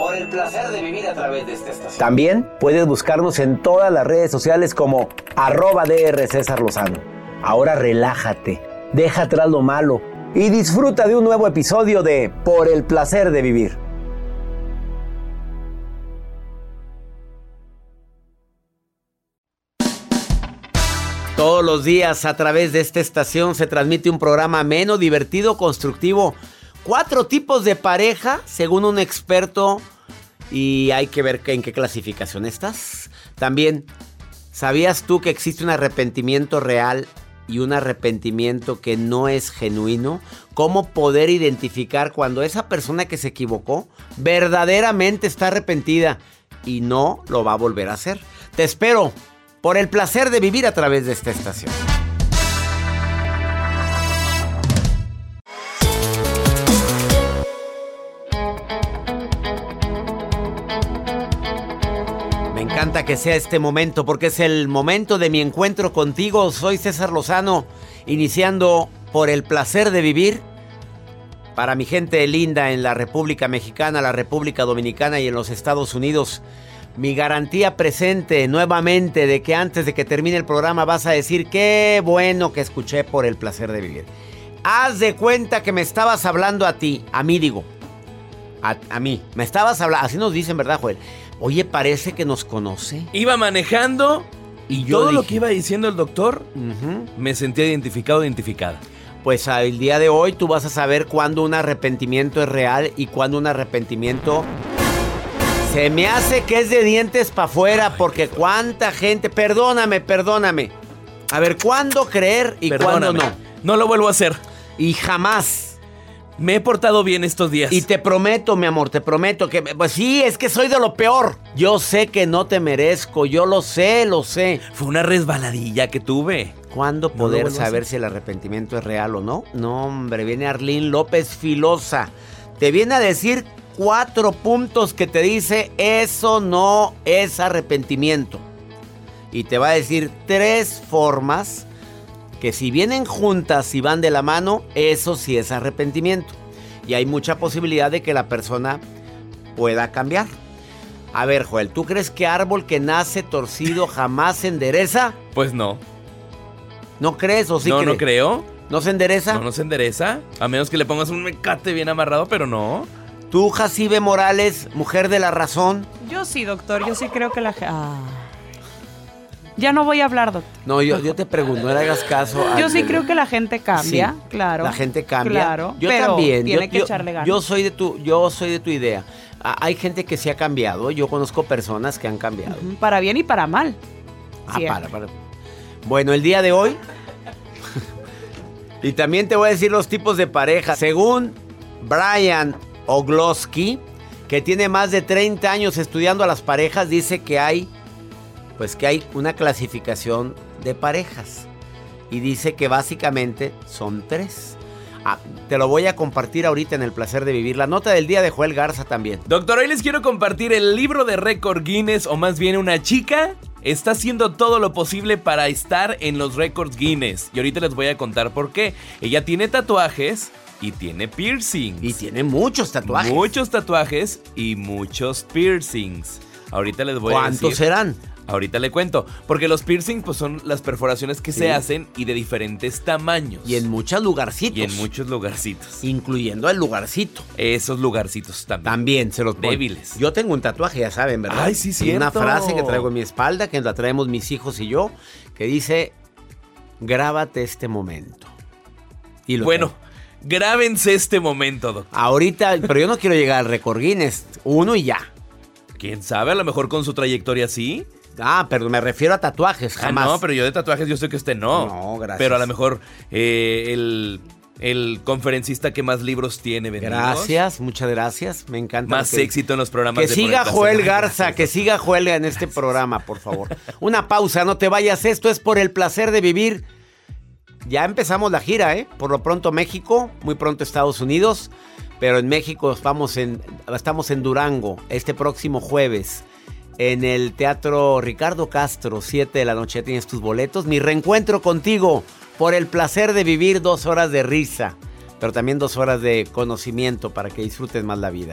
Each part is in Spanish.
Por el placer de vivir a través de esta estación. También puedes buscarnos en todas las redes sociales como arroba DR César Lozano. Ahora relájate, deja atrás lo malo y disfruta de un nuevo episodio de Por el placer de vivir. Todos los días a través de esta estación se transmite un programa menos divertido, constructivo. Cuatro tipos de pareja, según un experto, y hay que ver en qué clasificación estás. También, ¿sabías tú que existe un arrepentimiento real y un arrepentimiento que no es genuino? ¿Cómo poder identificar cuando esa persona que se equivocó verdaderamente está arrepentida y no lo va a volver a hacer? Te espero por el placer de vivir a través de esta estación. Encanta que sea este momento porque es el momento de mi encuentro contigo. Soy César Lozano, iniciando por el placer de vivir. Para mi gente linda en la República Mexicana, la República Dominicana y en los Estados Unidos mi garantía presente nuevamente de que antes de que termine el programa vas a decir qué bueno que escuché por el placer de vivir. Haz de cuenta que me estabas hablando a ti, a mí digo, a, a mí, me estabas hablando, así nos dicen, ¿verdad, Joel? Oye, parece que nos conoce. Iba manejando Y yo todo lo que iba diciendo el doctor me sentía identificado, identificada. Pues ah, el día de hoy tú vas a saber cuándo un arrepentimiento es real y cuándo un arrepentimiento se me hace que es de dientes para afuera porque cuánta gente, perdóname, perdóname. A ver, ¿cuándo creer y cuándo no? No lo vuelvo a hacer. Y jamás. Me he portado bien estos días. Y te prometo, mi amor, te prometo que pues sí, es que soy de lo peor. Yo sé que no te merezco, yo lo sé, lo sé. Fue una resbaladilla que tuve. ¿Cuándo poder saber si el arrepentimiento es real o no? No, hombre, viene Arlín López Filosa. Te viene a decir cuatro puntos que te dice eso no es arrepentimiento. Y te va a decir tres formas que si vienen juntas y van de la mano, eso sí es arrepentimiento. Y hay mucha posibilidad de que la persona pueda cambiar. A ver, Joel, ¿tú crees que árbol que nace torcido jamás se endereza? Pues no. ¿No crees o sí no, crees? no creo. ¿No se endereza? No, no se endereza. A menos que le pongas un mecate bien amarrado, pero no. Tú, Jacibe Morales, mujer de la razón. Yo sí, doctor, yo sí creo que la gente... Ya no voy a hablar, doctor. No, yo, yo te pregunto, no le hagas caso. a- Yo sí creo que la gente cambia, Sí, claro. La gente cambia. Claro, yo pero también. tiene yo, que yo- echarle ganas. Yo soy de tu, yo soy de tu idea. Hay gente que se ha cambiado. Yo conozco personas que han cambiado. Para bien y para mal. Ah, Sí. para, para. Bueno, el día de hoy. y también te voy a decir los tipos de pareja. Según Brian Ogloski, que tiene más de 30 años estudiando a las parejas, dice que hay. Pues que hay una clasificación de parejas. Y dice que básicamente son tres. Ah, te lo voy a compartir ahorita en el placer de vivir. La nota del día de Joel Garza también. Doctor, hoy les quiero compartir el libro de récord Guinness, o más bien una chica está haciendo todo lo posible para estar en los récords Guinness. Y ahorita les voy a contar por qué. Ella tiene tatuajes y tiene piercings. Y tiene muchos tatuajes. Muchos tatuajes y muchos piercings. Ahorita les voy a decir. ¿Cuántos serán? Ahorita le cuento, porque los piercings pues son las perforaciones que se hacen y de diferentes tamaños. Y en muchos lugarcitos. Y en muchos lugarcitos. Incluyendo el lugarcito. Esos lugarcitos también. También se los. Débiles. Yo tengo un tatuaje, ya saben, ¿verdad? Ay, sí, Y Una frase que traigo en mi espalda, que la traemos mis hijos y yo, que dice, grábate este momento. Y lo Bueno, tengo. grábense este momento, doctor. Ahorita, pero yo no quiero llegar al récord Guinness. Uno y ya. ¿Quién sabe? A lo mejor con su trayectoria sí. Ah, pero me refiero a tatuajes, Ah, jamás. no, pero yo de tatuajes yo sé que usted no. No, gracias. Pero a lo mejor eh, el, el conferencista que más libros tiene vendidos. Gracias, muchas gracias. Me encanta. Más que- éxito en los programas Que de siga Joel. Garza, que siga Joel en este programa, por favor. Una pausa, no te vayas. Esto es por el placer de vivir. Ya empezamos la gira, ¿eh? Por lo pronto México, muy pronto Estados Unidos, pero en México estamos en, estamos en Durango este próximo jueves. En el Teatro Ricardo Castro, 7 de la noche, tienes tus boletos. Mi reencuentro contigo por el placer de vivir dos horas de risa, pero también dos horas de conocimiento para que disfrutes más la vida.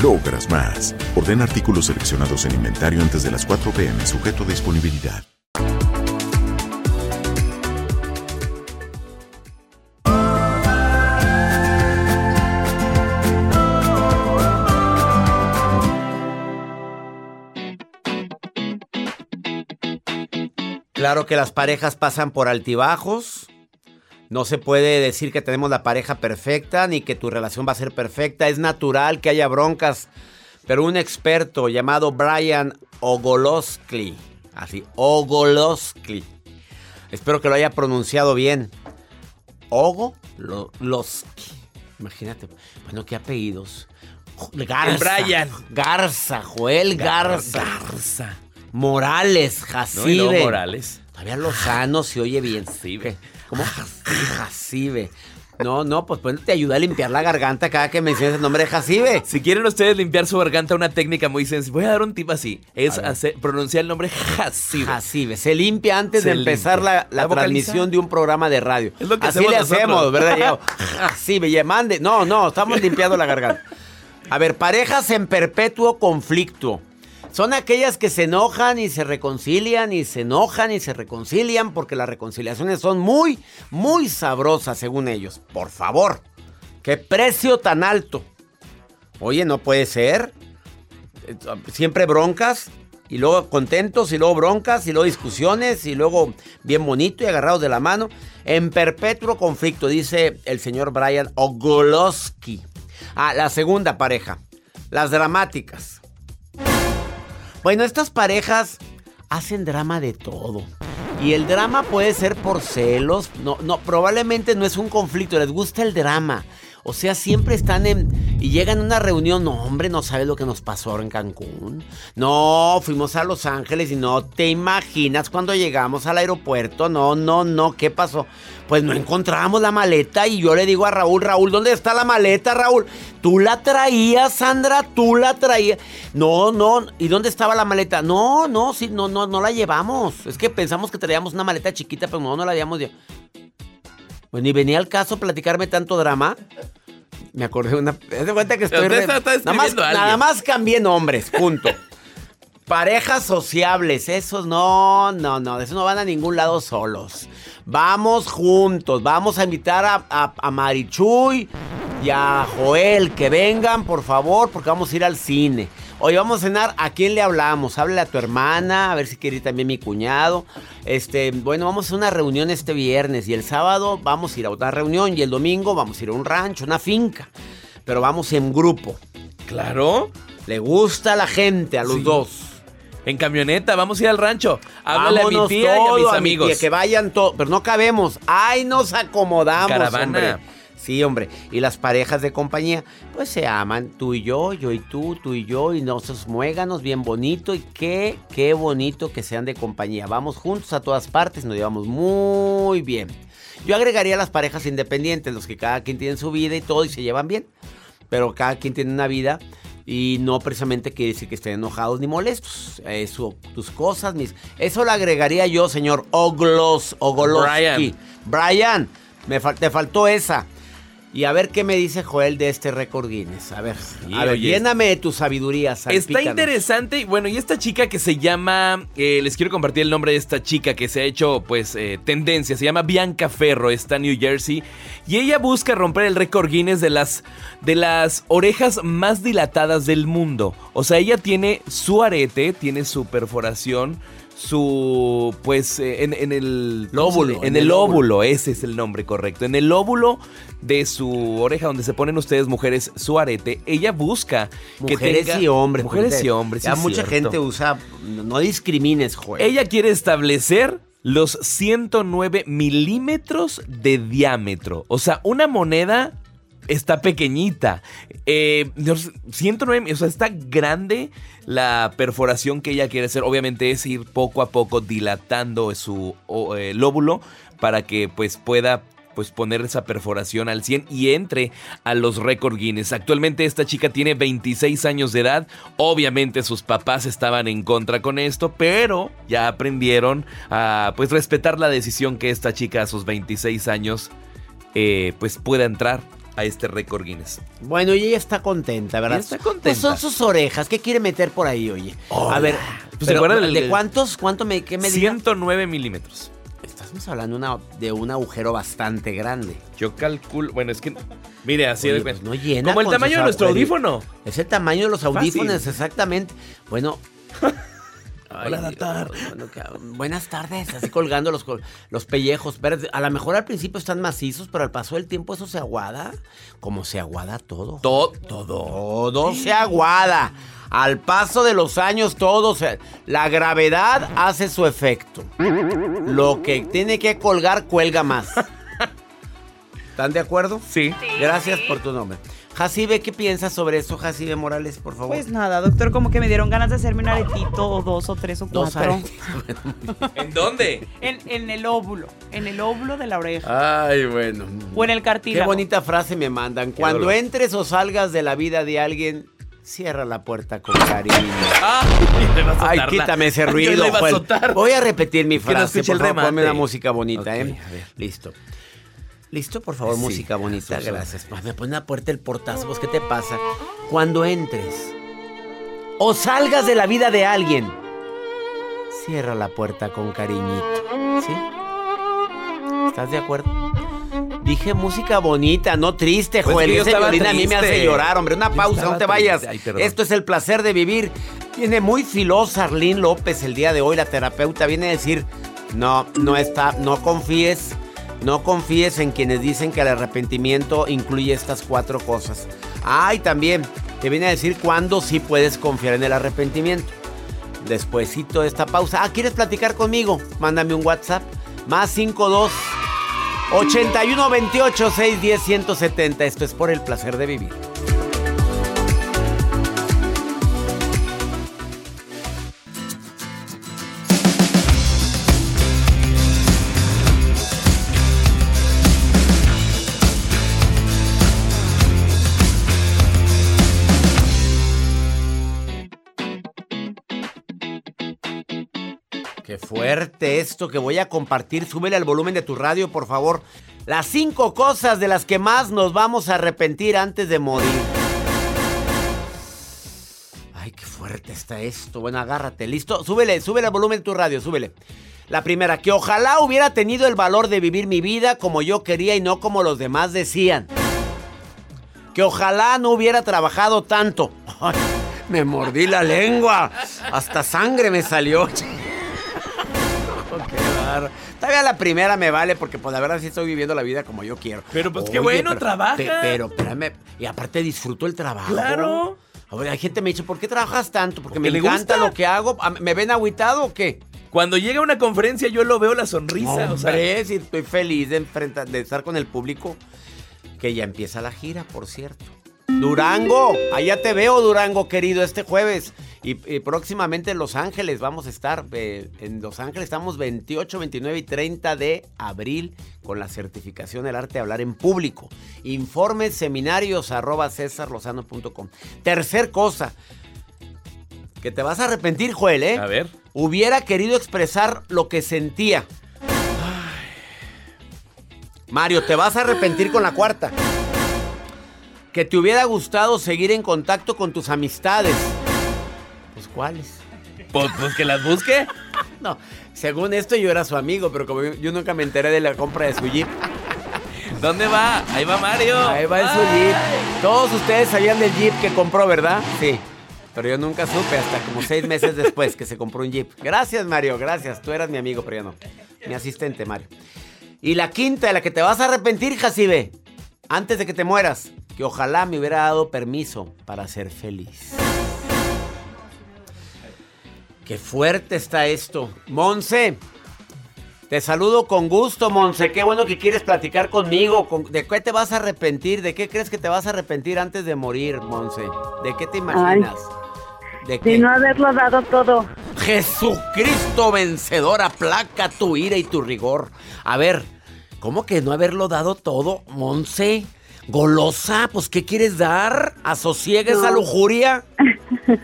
logras más. Ordena artículos seleccionados en inventario antes de las 4 pm, sujeto a disponibilidad. Claro que las parejas pasan por altibajos. No se puede decir que tenemos la pareja perfecta ni que tu relación va a ser perfecta. Es natural que haya broncas. Pero un experto llamado Brian Ogoloskli, así, Ogoloskli, espero que lo haya pronunciado bien. Ogoloskli. Imagínate. Bueno, qué apellidos. Garza. Brian. Garza, Joel Garza. Garza. Morales, ¿No? Y luego Jacibe. Morales. Todavía Lozano se oye bien. Jacibe. ¿Cómo? Jacibe. No, no, pues, pues te ayuda a limpiar la garganta cada que menciones el nombre de Jacibe. Si quieren ustedes limpiar su garganta, una técnica muy sencilla. Voy a dar un tip así. Es hacer- pronunciar el nombre Jacibe. Jacibe. Se limpia antes Se de empezar limpia. la, la ¿La vocaliza? transmisión de un programa de radio. Es lo que Así hacemos le nosotros. hacemos, ¿verdad? Diego? Jacibe, ya mande. No, no, estamos limpiando la garganta. A ver, parejas en perpetuo conflicto. Son aquellas que se enojan y se reconcilian y se enojan y se reconcilian porque las reconciliaciones son muy, muy sabrosas según ellos. Por favor, qué precio tan alto. Oye, no puede ser. Siempre broncas Y luego contentos, y luego broncas, y luego discusiones, y luego bien bonito y agarrados de la mano. En perpetuo conflicto, dice el señor Brian Ogoloski. Ah, la segunda pareja. Las dramáticas. Bueno, estas parejas hacen drama de todo. Y el drama puede ser por celos. No, no, probablemente no es un conflicto, les gusta el drama. O sea, siempre están en. Y llegan a una reunión. No, hombre, no sabes lo que nos pasó ahora en Cancún. No, fuimos a Los Ángeles y no te imaginas cuando llegamos al aeropuerto. No, no, no, ¿qué pasó? Pues no encontramos la maleta y yo le digo a Raúl, Raúl, ¿dónde está la maleta, Raúl? Tú la traías, Sandra, tú la traías. No, no, ¿y dónde estaba la maleta? No, no, sí, no, no, no la llevamos. Es que pensamos que traíamos una maleta chiquita, pero no, no la habíamos llevado. Bueno, y venía al caso platicarme tanto drama. Me acordé de una. ¿Te das cuenta que estoy. Re- está- está nada, más, nada más cambié nombres, punto. Parejas sociables, esos no, no, no, de esos no van a ningún lado solos. Vamos juntos, vamos a invitar a, a, a Marichuy y a Joel que vengan, por favor, porque vamos a ir al cine. Hoy vamos a cenar, ¿a quién le hablamos? Háblale a tu hermana, a ver si quiere ir también mi cuñado. Este, bueno, vamos a una reunión este viernes y el sábado vamos a ir a otra reunión y el domingo vamos a ir a un rancho, una finca. Pero vamos en grupo. Claro. Le gusta a la gente, a los Sí. dos. En camioneta, vamos a ir al rancho. Háblale a mi Vámonos tía y a mis mi amigos. tía, que vayan todos, pero no cabemos. Ay, nos acomodamos, Caravana. hombre. Sí, hombre. Y las parejas de compañía, pues se aman. Tú y yo, yo y tú, tú y yo, y nosotros muéganos bien bonito. Y qué, qué bonito que sean de compañía. Vamos juntos a todas partes, nos llevamos muy bien. Yo agregaría las parejas independientes, los que cada quien tiene su vida y todo y se llevan bien. Pero cada quien tiene una vida y no precisamente quiere decir que estén enojados ni molestos. Eso, tus cosas, mis. Eso lo agregaría yo, señor Oglos, Ogoloski. Brian, me fal- te faltó esa. Y a ver qué me dice Joel de este récord Guinness. A ver, a ver, oye, lléname de tu sabiduría. Está salpícanos. interesante. y Bueno, y esta chica que se llama. eh, les quiero compartir el nombre de esta chica que se ha hecho, pues, eh, tendencia. Se llama Bianca Ferro, está en New Jersey. Y ella busca romper el récord Guinness de las, de las orejas más dilatadas del mundo. O sea, ella tiene su arete, tiene su perforación. Su. Pues. eh, en, en el. Lóbulo, En, el óvulo, ese es el nombre correcto. En el óvulo de su oreja, donde se ponen ustedes, mujeres, su arete, ella busca que Mujeres tenga- y hombres. Mujeres y hombres. Ya sí mucha cierto. gente usa. No discrimines, Joel. Ella quiere establecer los 109 milímetros de diámetro. O sea, una moneda está pequeñita. Eh, los 109, o sea, está grande la perforación que ella quiere hacer. Obviamente es ir poco a poco dilatando su eh, lóbulo para que pues pueda pues poner esa perforación al 100 y entre a los récord Guinness. Actualmente esta chica tiene 26 años de edad. Obviamente sus papás estaban en contra con esto, pero ya aprendieron a pues respetar la decisión que esta chica a sus 26 años eh, pues pueda entrar a este récord Guinness. Bueno, y ella está contenta, ¿verdad? Ella está contenta. Pues son sus orejas. ¿Qué quiere meter por ahí, oye? A ver, Pues, pero, ¿se acuerdan ¿de cuántos? ¿Cuánto me, qué me diga? 109 milímetros. Estamos hablando una- de un agujero bastante grande. Yo calculo, bueno, es que, mire, así Oye, de pues, no llena Como el tamaño de nuestro audífono. Es el tamaño de los audífonos, Fácil. exactamente. Bueno. Hola, doctor. bueno, buenas tardes, así colgando los, los pellejos. Pero a lo mejor al principio están macizos, pero al paso del tiempo eso se aguada. Como se aguada todo. Todo, todo. Todo se aguada. Al paso de los años, todo se. La gravedad hace su efecto. Lo que tiene que colgar, cuelga más. ¿Están de acuerdo? Sí. Gracias por tu nombre. Jacibe, ¿qué piensas sobre eso, Jacibe Morales, por favor? Pues nada, doctor, como que me dieron ganas de hacerme un aretito o dos o tres o Dos cuatro. ¿En dónde? En, en el óvulo, en el óvulo de la oreja. Ay, bueno. O en el Qué cartílago. bonita frase me mandan. Cuando dolor. entres o salgas de la vida de alguien, cierra la puerta con cariño. Ah, a Ay, quítame ese Yo ruido, le iba a. Voy a repetir mi Que no frase, escuche por el favor, ponme una música bonita, ¿eh? a ver. Listo. ¿Listo? Por favor, Sí, música bonita. Gracias. Ay, Me pone la puerta el portazo. Pues, ¿qué te pasa? Cuando entres o salgas de la vida de alguien, cierra la puerta con cariñito. ¿Sí? ¿Estás de acuerdo? Dije música bonita, no triste, Pues Joel. que violín a mí me hace llorar, hombre. Una Yo pausa, no te vayas. Ay. Esto es el placer de vivir. Viene muy filosa Arlene López el día de hoy, la terapeuta viene a decir, no, no está, no confíes, no confíes en quienes dicen que el arrepentimiento incluye estas cuatro cosas. Ah, y también te viene a decir cuándo sí puedes confiar en el arrepentimiento. Despuésito de esta pausa. Ah, ¿quieres platicar conmigo? Mándame un WhatsApp. Más 52 81 28 610 170. Esto es por el placer de vivir. Qué fuerte esto que voy a compartir. Súbele al volumen de tu radio, por favor. Las cinco cosas de las que más nos vamos a arrepentir antes de morir. Ay, qué fuerte está esto. Bueno, agárrate. ¿Listo? Súbele, súbele al volumen de tu radio, súbele. La primera, que ojalá hubiera tenido el valor de vivir mi vida como yo quería y no como los demás decían. Que ojalá no hubiera trabajado tanto. Me mordí la lengua. Hasta sangre me salió. Todavía la primera me vale porque pues la verdad sí estoy viviendo la vida como yo quiero. Pero pues qué bueno, trabaja. pe- pero espérame, y aparte disfruto el trabajo. Claro. Ver, hay gente que me dice, ¿por qué trabajas tanto? Porque, Porque me encanta gusta. lo que hago. Ah, ¿Me ven agüitado o qué? Cuando llega a una conferencia yo lo veo la sonrisa. o sea, Hombre, sí, estoy feliz de, enfrentar, de estar con el público. Que ya empieza la gira, por cierto. Durango, allá te veo, Durango, querido, este jueves. Y, y próximamente en Los Ángeles vamos a estar. eh, en Los Ángeles estamos 28, 29 y 30 de abril con la certificación del arte de hablar en público. Informes, seminarios, arroba cesarlozano.com. Tercer cosa, que te vas a arrepentir, Joel, ¿eh? a ver. Hubiera querido expresar lo que sentía. Mario, te vas a arrepentir con la cuarta. Que te hubiera gustado seguir en contacto con tus amistades. Pues cuáles. Pues, pues que las busque. No, según esto yo era su amigo, pero como yo, nunca me enteré de la compra de su jeep. ¿Dónde va? Ahí va Mario. Ahí va en su jeep. Todos ustedes sabían del jeep que compró, ¿verdad? Sí. Pero yo nunca supe hasta como seis meses después que se compró un jeep. Gracias, Mario, gracias. Tú eras mi amigo, pero yo no. Mi asistente, Mario. Y la quinta, de la que te vas a arrepentir, Jacibe. Antes de que te mueras. Que ojalá me hubiera dado permiso para ser feliz. Qué fuerte está esto. Monse. Te saludo con gusto, Monse. Qué bueno que quieres platicar conmigo. Con- ¿De qué te vas a arrepentir? ¿De qué crees que te vas a arrepentir antes de morir, Monse? ¿De qué te imaginas? ¿De De qué? no haberlo dado todo. Jesucristo vencedor, aplaca tu ira y tu rigor. A ver, ¿cómo que no haberlo dado todo, Monse? Golosa, pues ¿qué quieres dar? ¿Asosiegues esa No. lujuria?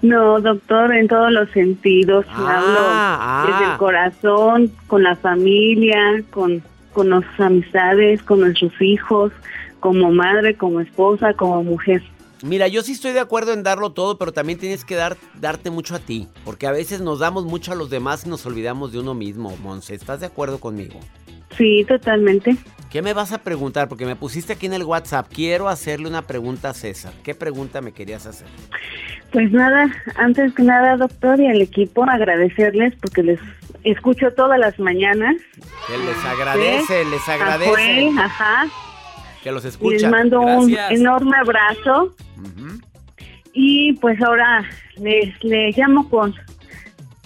No, doctor, en todos los sentidos. Ah, Hablo ah. desde el corazón, con la familia, con, con nuestras amistades, con nuestros hijos, como madre, como esposa, como mujer. Mira, yo sí estoy de acuerdo en darlo todo, pero también tienes que dar, darte mucho a ti. Porque a veces nos damos mucho a los demás y nos olvidamos de uno mismo, Monse. ¿Estás de acuerdo conmigo? Sí, totalmente. ¿Qué me vas a preguntar? Porque me pusiste aquí en el WhatsApp. Quiero hacerle una pregunta a César. ¿Qué pregunta me querías hacer? Pues nada, antes que nada, doctor, y al equipo agradecerles porque les escucho todas las mañanas. Que les agradece, les agradece. Joel, ajá. Que los Y les escucha. mando un enorme abrazo. Y pues ahora les, les llamo con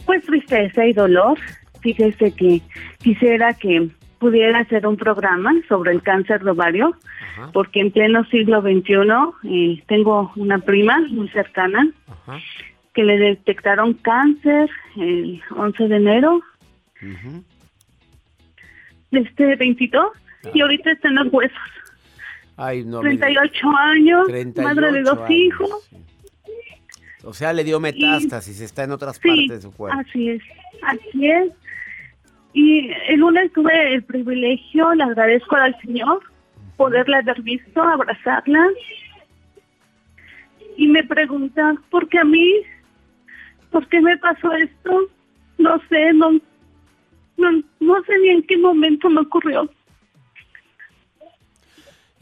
pues tristeza y dolor. Fíjese que quisiera que pudiera hacer un programa sobre el cáncer de ovario, Ajá, porque en pleno siglo XXI eh, tengo una prima muy cercana ajá. que le detectaron cáncer el 11 de enero ujú. de este 22 y ahorita está en los huesos. Ay, no. me 38 años, 38 madre de dos años, hijos. O sea, le dio metástasis, está en otras Sí, partes de su cuerpo. así es, así es. Y el lunes tuve el privilegio, le agradezco al Señor, poderla haber visto, abrazarla. Y me pregunta, ¿por qué a mí? ¿Por qué me pasó esto? No sé, no, no, no sé ni en qué momento me ocurrió.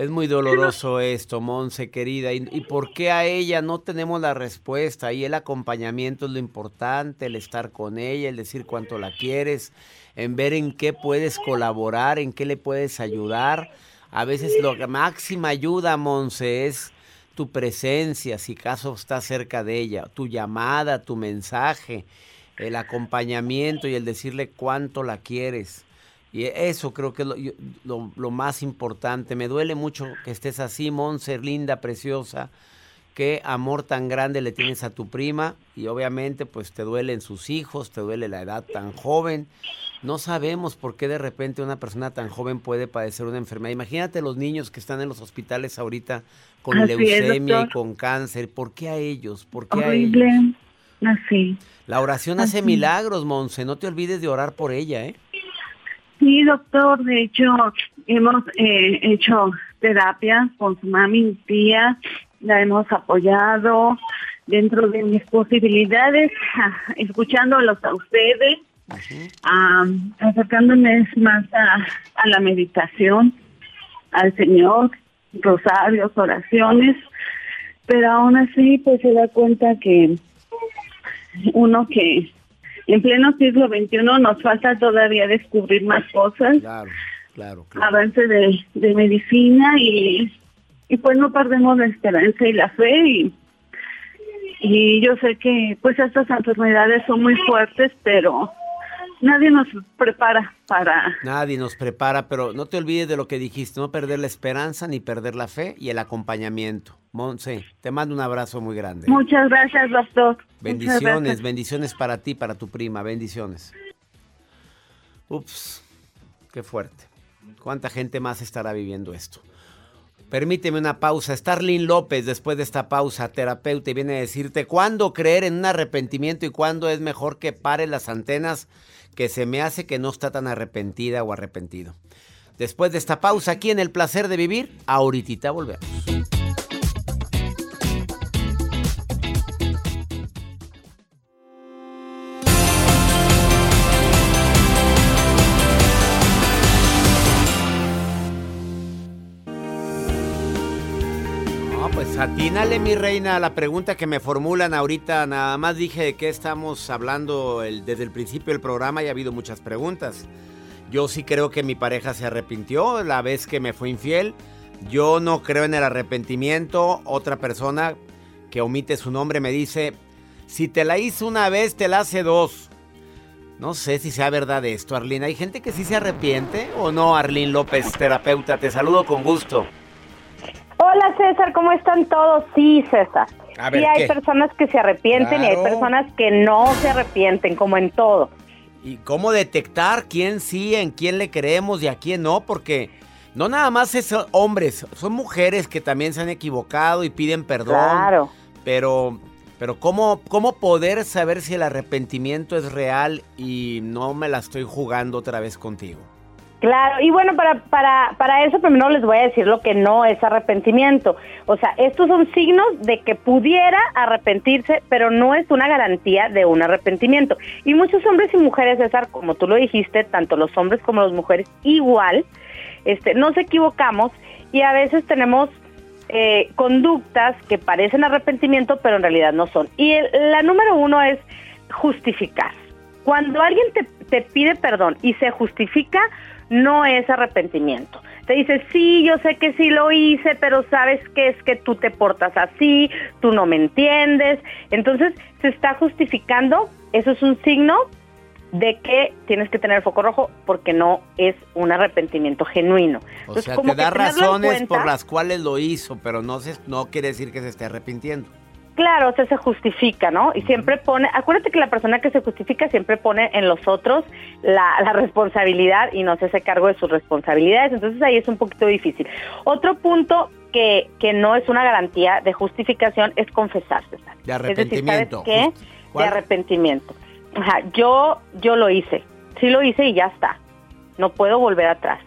Es muy doloroso esto, Monse, querida. ¿Y, ¿Y por qué a ella no tenemos la respuesta? Y el acompañamiento es lo importante, el estar con ella, el decir cuánto la quieres, en ver en qué puedes colaborar, en qué le puedes ayudar. A veces la máxima ayuda, Monse, es tu presencia, si caso estás cerca de ella, tu llamada, tu mensaje, el acompañamiento y el decirle cuánto la quieres. Y eso creo que es lo, lo- lo más importante. Me duele mucho que estés así, Monse, linda, preciosa. Qué amor tan grande le tienes a tu prima y obviamente pues te duelen sus hijos, te duele la edad tan joven. No sabemos por qué de repente una persona tan joven puede padecer una enfermedad. Imagínate los niños que están en los hospitales ahorita con Así es, leucemia y con cáncer. ¿Por qué a ellos? ¿Por qué a ellos? Horrible. Así. La oración hace milagros, Monse. No te olvides de orar por ella, ¿eh? Sí, doctor, de hecho, hemos eh, hecho terapia con su mami, mi tía, la hemos apoyado dentro de mis posibilidades, ah, escuchándolos a ustedes, ah, acercándonos más a, a la meditación, al Señor, rosarios, oraciones, pero aún así, pues se da cuenta que uno que en pleno siglo XXI nos falta todavía descubrir más cosas, Claro, claro, claro. avance de, de medicina y, y pues no perdemos la esperanza y la fe y, y yo sé que pues estas enfermedades son muy fuertes, pero nadie nos prepara para Nadie nos prepara, pero no te olvides de lo que dijiste, no perder la esperanza ni perder la fe y el acompañamiento. Monse, te mando un abrazo muy grande. Muchas gracias, doctor. Bendiciones, gracias. bendiciones para ti, para tu prima, bendiciones. Ups, qué fuerte. ¿Cuánta gente más estará viviendo esto? Permíteme una pausa. Starlin López, después de esta pausa, terapeuta, y viene a decirte cuándo creer en un arrepentimiento y cuándo es mejor que pare las antenas que se me hace que no está tan arrepentida o arrepentido. Después de esta pausa, aquí en El Placer de Vivir, ahorita volvemos. Atínale, mi reina, a la pregunta que me formulan ahorita. Nada más dije de qué estamos hablando desde el principio del programa y ha habido muchas preguntas. Yo sí creo que mi pareja se arrepintió la vez que me fue infiel. Yo no creo en el arrepentimiento. Otra persona que omite su nombre me dice, si te la hizo una vez, te la hace dos. No sé si sea verdad esto, Arlene. ¿Hay gente que sí se arrepiente o no, Arlene López, terapeuta? Te saludo con gusto. Hola César, ¿cómo están todos? Sí, César. A ver, sí hay ¿qué? personas que se arrepienten y hay personas que no se arrepienten, como en todo. ¿Y cómo detectar quién sí, en quién le creemos y a quién no? Porque no nada más es hombres, son mujeres que también se han equivocado y piden perdón. Claro. Pero, pero ¿cómo, ¿cómo poder saber si el arrepentimiento es real y no me la estoy jugando otra vez contigo? Claro, y bueno, para, para, para eso primero les voy a decir lo que no es arrepentimiento. O sea, estos son signos de que pudiera arrepentirse, pero no es una garantía de un arrepentimiento. Y muchos hombres y mujeres, César, como tú lo dijiste, tanto los hombres como las mujeres, igual, este, nos equivocamos y a veces tenemos eh, conductas que parecen arrepentimiento, pero en realidad no son. Y el- la número uno es justificar. Cuando alguien te, te pide perdón y se justifica, no es arrepentimiento. Te dice, sí, yo sé que sí lo hice, pero sabes que es que tú te portas así, tú no me entiendes. Entonces, se está justificando, eso es un signo de que tienes que tener foco rojo porque no es un arrepentimiento genuino. O Entonces, sea, como te da razones cuenta- por las cuales lo hizo, pero no, se, no quiere decir que se esté arrepintiendo. Claro, o sea, se justifica, ¿no? Y siempre pone, acuérdate que la persona que se justifica siempre pone en los otros la, la responsabilidad y no se hace cargo de sus responsabilidades, entonces ahí es un poquito difícil. Otro punto que, que no es una garantía de justificación es confesarse. ¿sabes? De Es decir, arrepentimiento. ¿sabes qué? De arrepentimiento. Ajá, yo, yo lo hice, sí lo hice y ya está, no puedo volver atrás.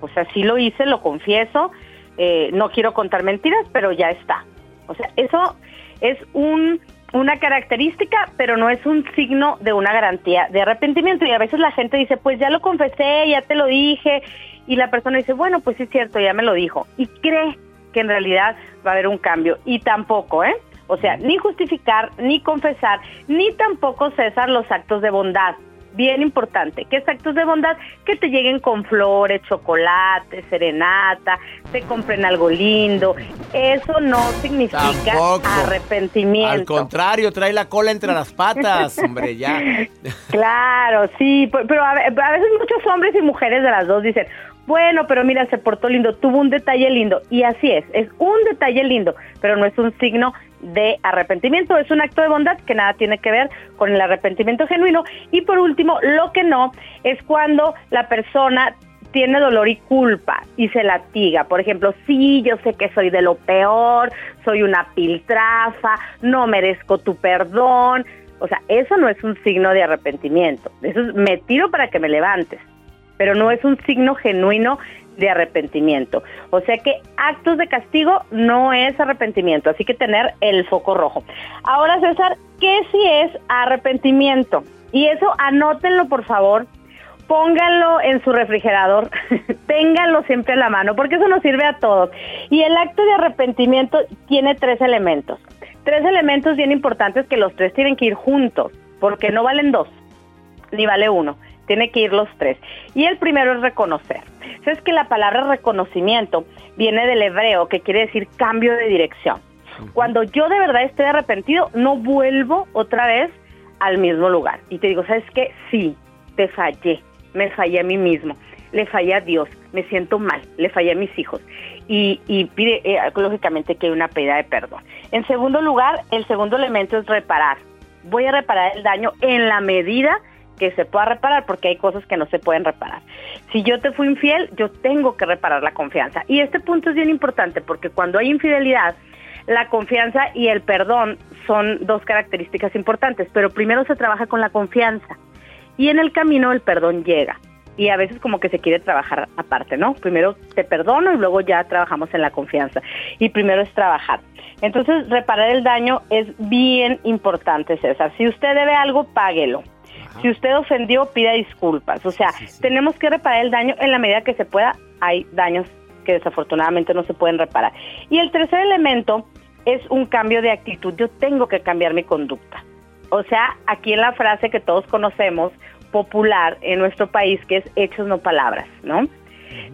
O sea, sí lo hice, lo confieso, eh, no quiero contar mentiras, pero ya está. O sea, eso es un una característica, pero no es un signo de una garantía de arrepentimiento. Y a veces la gente dice, pues ya lo confesé, ya te lo dije. Y la persona dice, bueno, pues sí es cierto, ya me lo dijo. Y cree que en realidad va a haber un cambio. Y tampoco, ¿eh? O sea, ni justificar, ni confesar, ni tampoco cesar los actos de bondad bien importante, que es actos de bondad que te lleguen con flores, chocolate, serenata, te compren algo lindo. Eso no significa arrepentimiento. Al contrario, trae la cola entre las patas, hombre, ya. claro, sí, pero a veces muchos hombres y mujeres de las dos dicen, bueno, pero mira, se portó lindo, tuvo un detalle lindo. Y así es, es un detalle lindo, pero no es un signo de arrepentimiento, es un acto de bondad que nada tiene que ver con el arrepentimiento genuino. Y por último, lo que no es cuando la persona tiene dolor y culpa y se latiga. Por ejemplo, sí, yo sé que soy de lo peor, soy una piltrafa, no merezco tu perdón. O sea, eso no es un signo de arrepentimiento. Eso es, me tiro para que me levantes pero no es un signo genuino de arrepentimiento. O sea que actos de castigo no es arrepentimiento, así que tener el foco rojo. Ahora, César, ¿qué sí es arrepentimiento? Y eso anótenlo, por favor, pónganlo en su refrigerador, ténganlo siempre a la mano, porque eso nos sirve a todos. Y el acto de arrepentimiento tiene tres elementos. Tres elementos bien importantes que los tres tienen que ir juntos, porque no valen dos, ni vale uno tiene que ir los tres. Y el primero es reconocer. Es que la palabra reconocimiento viene del hebreo, que quiere decir cambio de dirección. Cuando yo de verdad estoy arrepentido, no vuelvo otra vez al mismo lugar. Y te digo, ¿sabes qué? Sí, te fallé, me fallé a mí mismo, le fallé a Dios, me siento mal, le fallé a mis hijos. Y, pide, eh, lógicamente, que hay una pedida de perdón. En segundo lugar, el segundo elemento es reparar. Voy a reparar el daño en la medida que se pueda reparar porque hay cosas que no se pueden reparar. Si yo te fui infiel, yo tengo que reparar la confianza. Y este punto es bien importante porque cuando hay infidelidad, la confianza y el perdón son dos características importantes, pero primero se trabaja con la confianza y en el camino el perdón llega. Y a veces como que se quiere trabajar aparte, ¿no? Primero te perdono y luego ya trabajamos en la confianza. Y primero es trabajar. Entonces, reparar el daño es bien importante, César. Si usted debe algo, páguelo. Si usted ofendió, pida disculpas. O sea, tenemos que reparar el daño en la medida que se pueda. Hay daños que desafortunadamente no se pueden reparar. Y el tercer elemento es un cambio de actitud. Yo tengo que cambiar mi conducta. O sea, aquí en la frase que todos conocemos, popular en nuestro país, que es hechos no palabras, ¿no?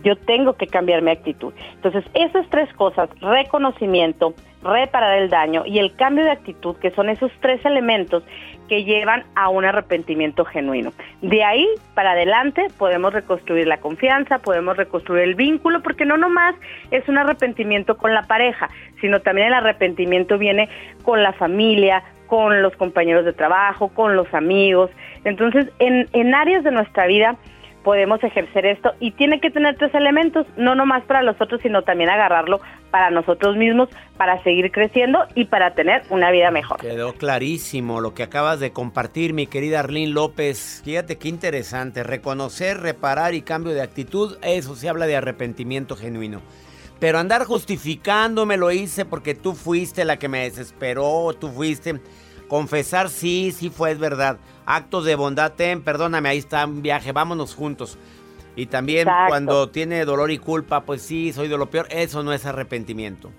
Yo tengo que cambiar mi actitud. Entonces, esas tres cosas, reconocimiento, reparar el daño y el cambio de actitud, que son esos tres elementos que llevan a un arrepentimiento genuino. De ahí para adelante podemos reconstruir la confianza, podemos reconstruir el vínculo, porque no nomás es un arrepentimiento con la pareja, sino también el arrepentimiento viene con la familia, con los compañeros de trabajo, con los amigos. Entonces, en, en áreas de nuestra vida, podemos ejercer esto y tiene que tener tres elementos, no nomás para los otros, sino también agarrarlo para nosotros mismos, para seguir creciendo y para tener una vida mejor. Quedó clarísimo lo que acabas de compartir, mi querida Arlene López. Fíjate qué interesante, reconocer, reparar y cambio de actitud, eso se habla de arrepentimiento genuino. Pero andar justificándome lo hice porque tú fuiste la que me desesperó, tú fuiste Confesar, sí, sí fue, es verdad. Actos de bondad, ten, perdóname, ahí está un viaje, vámonos juntos. Y también cuando tiene dolor y culpa, pues sí, soy de lo peor, eso no es arrepentimiento.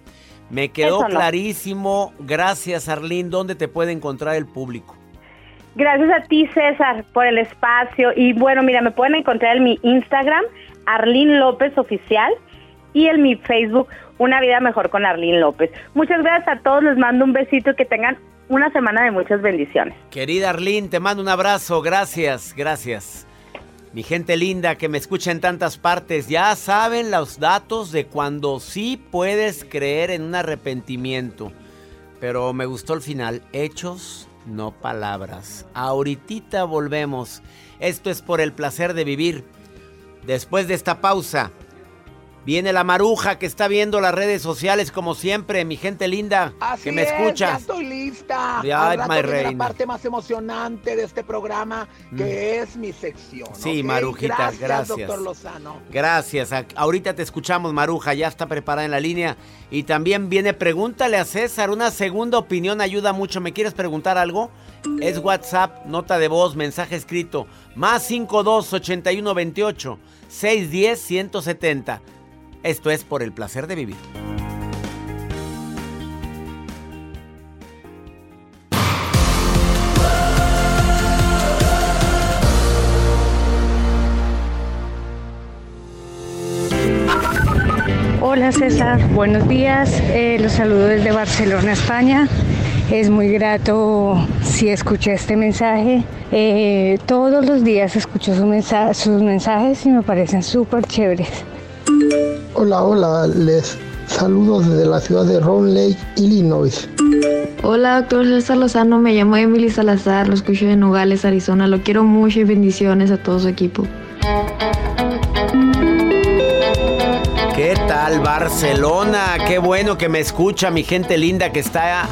Me quedó clarísimo. Gracias, Arlene. ¿Dónde te puede encontrar el público? Gracias a ti, César, por el espacio. Y bueno, mira, me pueden encontrar en mi Instagram, Arlene López Oficial, y en mi Facebook, Una Vida Mejor con Arlene López. Muchas gracias a todos, les mando un besito y que tengan una semana de muchas bendiciones. Querida Arlene, te mando un abrazo. Gracias, gracias. Mi gente linda que me escucha en tantas partes, ya saben los datos de cuando sí puedes creer en un arrepentimiento. Pero me gustó el final. Hechos, no palabras. Ahorita volvemos. Esto es por el placer de vivir. Después de esta pausa, Viene la maruja que está viendo las redes sociales como siempre, mi gente linda Así que me es, escucha. Ya estoy lista. Ya, Al rato my reina. la parte más emocionante de este programa, que es mi sección. Sí, ¿ok? Marujita, gracias, gracias. doctor Lozano. Gracias. Ahorita te escuchamos, Maruja. Ya está preparada en la línea. Y también viene, pregúntale a César. Una segunda opinión ayuda mucho. ¿Me quieres preguntar algo? Es WhatsApp, nota de voz, mensaje escrito. Más 52 81 28 610 170. Esto es por el placer de vivir. Hola César, buenos días. Eh, los saludo desde Barcelona, España. Es muy grato si escuché este mensaje. Eh, todos los días escucho sus mensajes y me parecen súper chéveres. Hola, hola, les saludo desde la ciudad de Round Lake, Illinois. Hola, doctor César Lozano, me llamo Emily Salazar, lo escucho de Nogales, Arizona. Lo quiero mucho y bendiciones a todo su equipo. ¿Qué tal Barcelona? Qué bueno que me escucha mi gente linda que está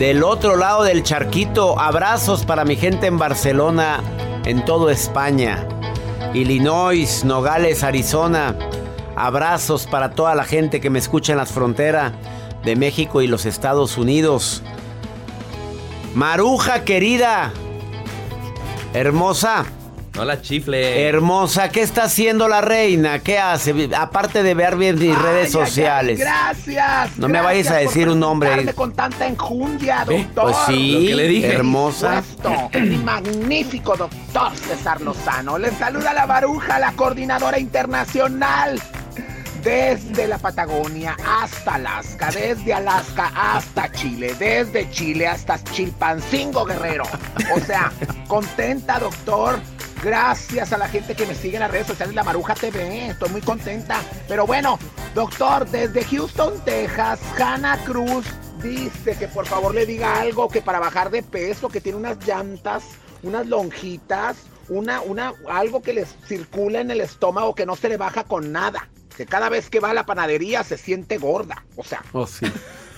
del otro lado del charquito. Abrazos para mi gente en Barcelona, en todo España. Illinois, Nogales, Arizona. Abrazos para toda la gente que me escucha en las fronteras de México y los Estados Unidos. Maruja querida. Hermosa. No la chifle. Hermosa, ¿qué está haciendo la reina? ¿Qué hace? Aparte de ver bien mis redes Ay, ay, ay, sociales. gracias. No me vayas a decir por un nombre. con tanta enjundia, doctor. Pues sí, Lo que le dije. hermosa. Mi magnífico doctor César Lozano. Les saluda la baruja, la coordinadora internacional. Desde la Patagonia hasta Alaska, desde Alaska hasta Chile, desde Chile hasta Chilpancingo Guerrero. O sea, contenta, doctor. Gracias a la gente que me sigue en las redes sociales, la Maruja TV. Estoy muy contenta. Pero bueno, doctor, desde Houston, Texas, Hannah Cruz dice que por favor le diga algo que para bajar de peso, que tiene unas llantas, unas lonjitas, una, una, algo que les circula en el estómago que no se le baja con nada. Cada vez que va a la panadería se siente gorda. O sea, Oh, sí.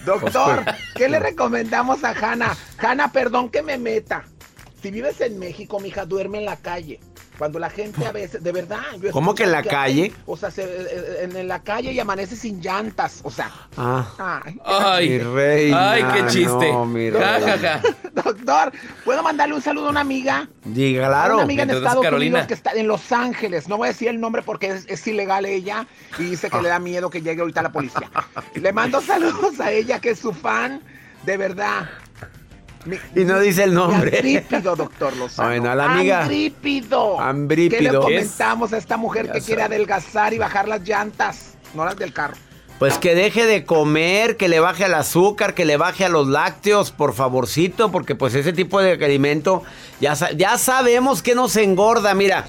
Doctor, ¿qué le recomendamos a Hanna? Hanna, perdón que me meta. Si vives en México, mija, duerme en la calle. Cuando la gente a veces, de verdad. ¿Cómo que en la calle? hay- o sea, se- eh, en, en la calle y amanece sin llantas. O sea. Ah. Ay, Ay, Mi reina, ay, qué chiste. no, mi Ja, reina. ja, ja. Doctor, ¿puedo mandarle un saludo a una amiga? Diga, claro. Una amiga en Estados Carolina. Unidos que está en Los Ángeles. No voy a decir el nombre porque es, es ilegal ella y dice que le da miedo que llegue ahorita la policía. Le mando saludos a ella que es su fan, de verdad. Y no dice el nombre. Andrípido, doctor Lozano. Bueno, a la amiga. Andrípido. Ambrípido. ¿Qué le comentamos a esta mujer Ya que quiere adelgazar y bajar las llantas? No las del carro. Pues que deje de comer, que le baje al azúcar, que le baje a los lácteos, por favorcito, porque pues ese tipo de alimento ya, ya sabemos que nos engorda. Mira,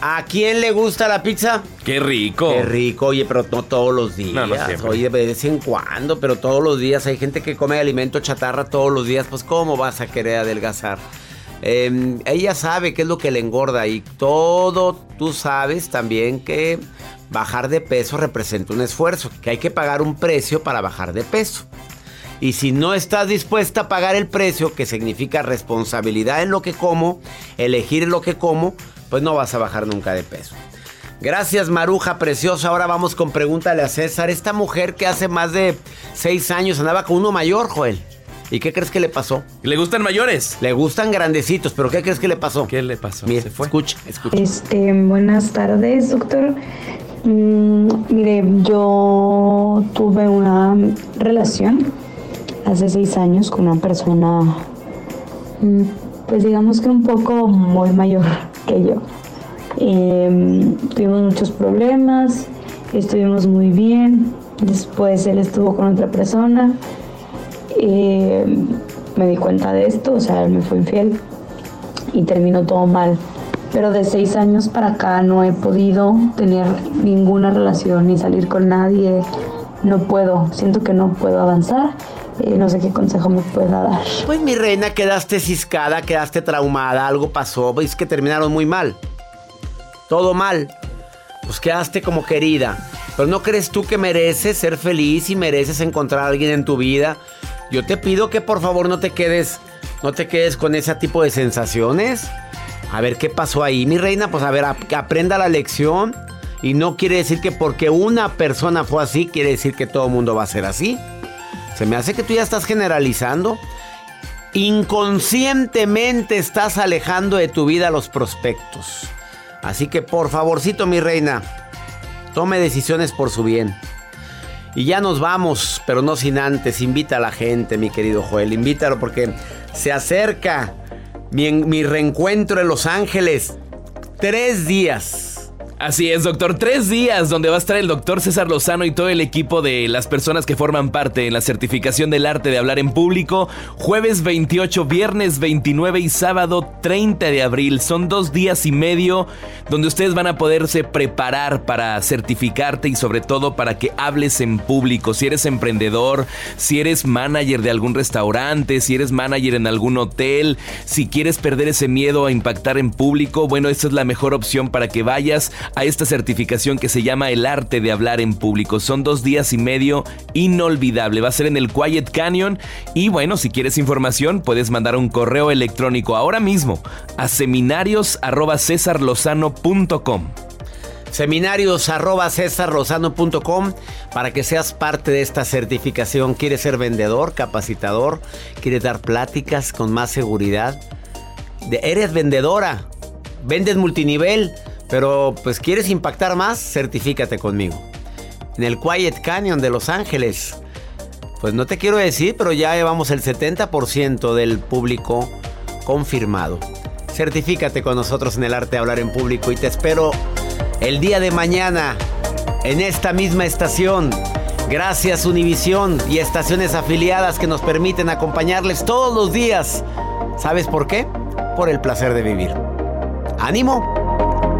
¿a quién le gusta la pizza? Qué rico. Qué rico, oye, pero no todos los días. No, no oye, de vez en cuando, pero todos los días. Hay gente que come alimento chatarra todos los días. Pues, ¿cómo vas a querer adelgazar? Eh, ella sabe qué es lo que le engorda y todo tú sabes también que bajar de peso representa un esfuerzo, que hay que pagar un precio para bajar de peso. Y si no estás dispuesta a pagar el precio, que significa responsabilidad en lo que como, elegir lo que como, pues no vas a bajar nunca de peso. Gracias Maruja, preciosa. Ahora vamos con pregúntale a César. Esta mujer que hace más de seis años andaba con uno mayor, Joel. ¿Y qué crees que le pasó? ¿Le gustan mayores? Le gustan grandecitos, pero ¿qué crees que le pasó? ¿Qué le pasó? Mira, Se fue. escucha, escucha. Este, buenas tardes, doctor. Mm, mire, yo tuve una relación hace seis años con una persona, mm, pues digamos que un poco muy mayor que yo. Em, tuvimos muchos problemas, estuvimos muy bien. Después él estuvo con otra persona. Em, me di cuenta de esto, o sea, él me fue infiel y terminó todo mal. Pero de seis años para acá no he podido tener ninguna relación ni salir con nadie. No puedo, siento que no puedo avanzar. Eh, no sé qué consejo me pueda dar. Pues mi reina, quedaste ciscada, quedaste traumada, algo pasó, veis que terminaron muy mal. Todo mal. Pues quedaste como querida. Pero ¿no crees tú que mereces ser feliz y mereces encontrar a alguien en tu vida? Yo te pido que por favor no te quedes, no te quedes con ese tipo de sensaciones. A ver qué pasó ahí, mi reina. Pues a ver, aprenda la lección. Y no quiere decir que porque una persona fue así, quiere decir que todo el mundo va a ser así. Se me hace que tú ya estás generalizando. Inconscientemente estás alejando de tu vida los prospectos. Así que por favorcito, mi reina, tome decisiones por su bien. Y ya nos vamos, pero no sin antes. Invita a la gente, mi querido Joel. Invítalo porque se acerca mi, mi reencuentro en Los Ángeles. Tres días. Así es, doctor. Tres días donde va a estar el doctor César Lozano y todo el equipo de las personas que forman parte en la certificación del arte de hablar en público. Jueves 28, viernes 29 y sábado 30 de abril. Son dos días y medio donde ustedes van a poderse preparar para certificarte y sobre todo para que hables en público. Si eres emprendedor, si eres manager de algún restaurante, si eres manager en algún hotel, si quieres perder ese miedo a impactar en público, bueno, esta es la mejor opción para que vayas a esta certificación que se llama El arte de hablar en público. Son dos días y medio inolvidable. Va a ser en el Quiet Canyon. Y bueno, si quieres información, puedes mandar un correo electrónico ahora mismo a seminarios.cesarlozano.com seminarios para que seas parte de esta certificación. ¿Quieres ser vendedor, capacitador? ¿Quieres dar pláticas con más seguridad? ¿Eres vendedora? ¿Vendes multinivel? Pero pues quieres impactar más, certifícate conmigo. En el Quiet Canyon de Los Ángeles. Pues no te quiero decir, pero ya llevamos el 70% del público confirmado. Certifícate con nosotros en el arte de hablar en público y te espero el día de mañana en esta misma estación. Gracias Univisión y estaciones afiliadas que nos permiten acompañarles todos los días. ¿Sabes por qué? Por el placer de vivir. ¡Ánimo!